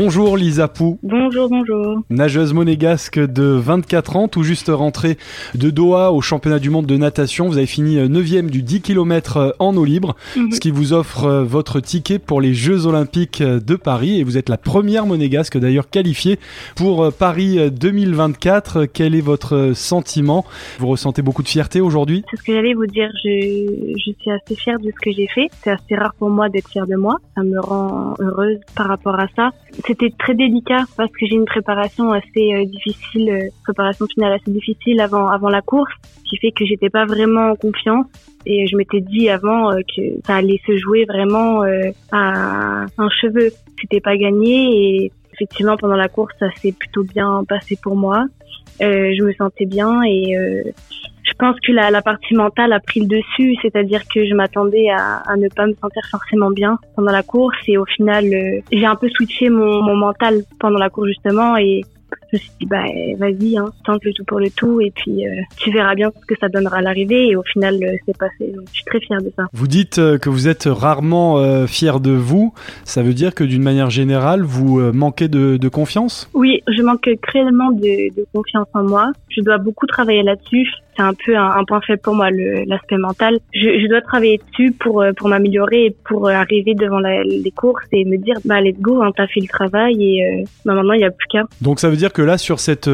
Bonjour Lisa Pou. Bonjour, bonjour. Nageuse monégasque de 24 ans, tout juste rentrée de Doha au championnat du monde de natation. Vous avez fini 9e du 10 km en eau libre, Mhm. ce qui vous offre euh, votre ticket pour les Jeux olympiques de Paris. Et vous êtes la première monégasque d'ailleurs qualifiée pour euh, Paris 2024. Quel est votre sentiment? Vous ressentez beaucoup de fierté aujourd'hui? C'est ce que j'allais vous dire. Je, je suis assez fière de ce que j'ai fait. C'est assez rare pour moi d'être fière de moi. Ça me rend heureuse par rapport à ça. C'était très délicat parce que j'ai une préparation assez euh, difficile, euh, préparation finale assez difficile avant avant la course, qui fait que j'étais pas vraiment en confiance. Et je m'étais dit avant euh, que ça allait se jouer vraiment à un cheveu. C'était pas gagné et effectivement pendant la course ça s'est plutôt bien passé pour moi. Euh, je me sentais bien et euh, je pense que la, la partie mentale a pris le dessus, c'est-à-dire que je m'attendais à, à ne pas me sentir forcément bien pendant la course et au final euh, j'ai un peu switché mon, mon mental pendant la course justement et je me suis dit bah vas-y hein, tente le tout pour le tout et puis euh, tu verras bien ce que ça donnera à l'arrivée et au final euh, c'est passé donc je suis très fière de ça. Vous dites euh, que vous êtes rarement euh, fier de vous. Ça veut dire que d'une manière générale, vous euh, manquez de, de confiance? Oui, je manque cruellement de, de confiance en moi. Je dois beaucoup travailler là-dessus. C'est un peu un, point faible pour moi, l'aspect mental. Je, je dois travailler dessus pour euh, pour m'améliorer et pour euh, arriver devant les courses et me dire bah let's go, hein, t'as fait le travail et euh, bah, maintenant il y a plus qu'à. Donc ça veut dire que là, sur cette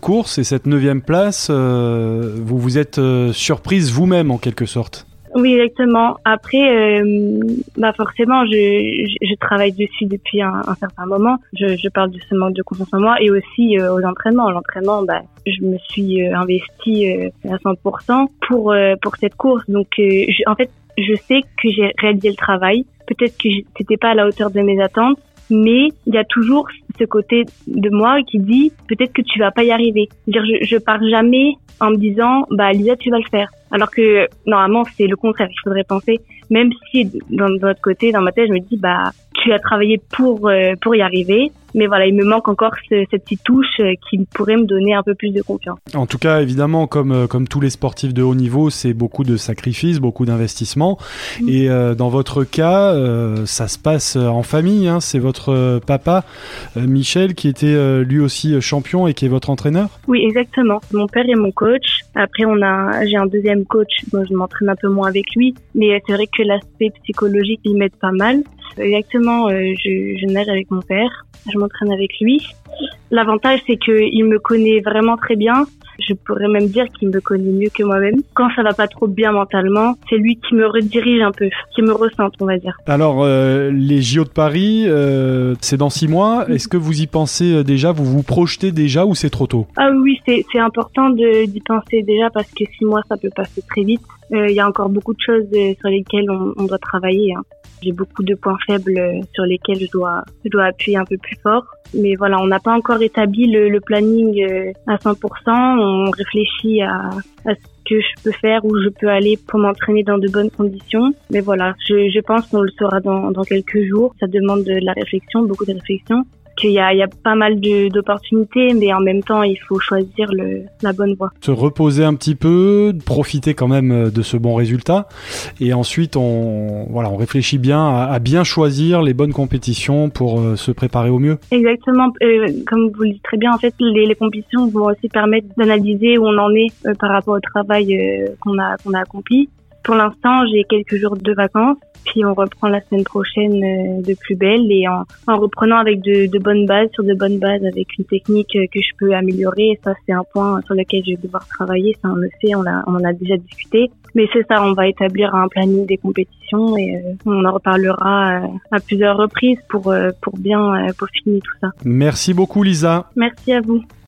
course et cette neuvième place, euh, vous vous êtes surprise vous-même en quelque sorte? Oui, exactement. Après, euh, bah forcément, je, je, je travaille dessus depuis un, un certain moment. Je, je parle de ce manque de confiance en moi et aussi euh, aux entraînements. L'entraînement, bah, je me suis euh, investie euh, à 100% pour euh, pour cette course. Donc, euh, je- en fait, je sais que j'ai réalisé le travail. Peut-être que c'était pas à la hauteur de mes attentes, mais il y a toujours ce côté de moi qui dit peut-être que tu vas pas y arriver. Dire, je, je pars jamais en me disant bah Lisa tu vas le faire. Alors que normalement c'est le contraire. Il faudrait penser même si dans de notre côté dans ma tête je me dis bah tu as travaillé pour euh, pour y arriver. Mais voilà, il me manque encore ce- cette petite touche euh, qui pourrait me donner un peu plus de confiance. En tout cas, évidemment, comme, euh, comme tous les sportifs de haut niveau, c'est beaucoup de sacrifices, beaucoup d'investissements. Mm. Et euh, dans votre cas, euh, ça se passe en famille. hein. C'est votre papa, euh, Michel, qui était lui aussi champion et qui est votre entraîneur? Oui, exactement. Mon père est mon coach. Après, on a, j'ai un deuxième coach, dont je m'entraîne un peu moins avec lui. Mais c'est vrai que l'aspect psychologique, il m'aide pas mal. Exactement, je, je nage avec mon père. Je m'entraîne avec lui. L'avantage, c'est qu'il me connaît vraiment très bien. Je pourrais même dire qu'il me connaît mieux que moi-même. Quand ça va pas trop bien mentalement, c'est lui qui me redirige un peu, qui me ressente, on va dire. Alors, euh, les JO de Paris, euh, c'est dans six mois. Est-ce que vous y pensez euh, déjà? Vous vous projetez déjà ou c'est trop tôt? Ah oui, c'est important de- d'y penser déjà parce que six mois, ça peut passer très vite. Euh, Il y a encore beaucoup de choses euh, sur lesquelles on, on doit travailler. hein. J'ai beaucoup de points faibles sur lesquels je dois, je dois appuyer un peu plus fort. Mais voilà, on n'a pas encore établi le, planning euh, à 100%. On réfléchit à, à ce que je peux faire, où je peux aller pour m'entraîner dans de bonnes conditions. Mais voilà, je, je pense qu'on le saura dans, dans quelques jours. Ça demande de la réflexion, beaucoup de réflexion qu'il y a, il y a pas mal d'opportunités, mais en même temps, il faut choisir le, la bonne voie. se reposer un petit peu, profiter quand même euh, de ce bon résultat, et ensuite on voilà, on réfléchit bien à, à bien choisir les bonnes compétitions pour euh, se préparer au mieux. Exactement, euh, comme vous le dites très bien, en fait, les, les compétitions vont aussi permettre d'analyser où on en est euh, par rapport au travail euh, qu'on a qu'on a accompli. Pour l'instant, j'ai quelques jours de vacances, puis on reprend la semaine prochaine euh, de plus belle et en, en reprenant avec de, de bonnes bases, sur de bonnes bases, avec une technique euh, que je peux améliorer. Et ça, c'est un point sur lequel je vais devoir travailler. Ça, on le sait, on, l'a- on en a déjà discuté. Mais c'est ça, on va établir un planning des compétitions et euh, on en reparlera à plusieurs reprises pour, pour bien peaufiner tout ça. Merci beaucoup Lisa. Merci à vous.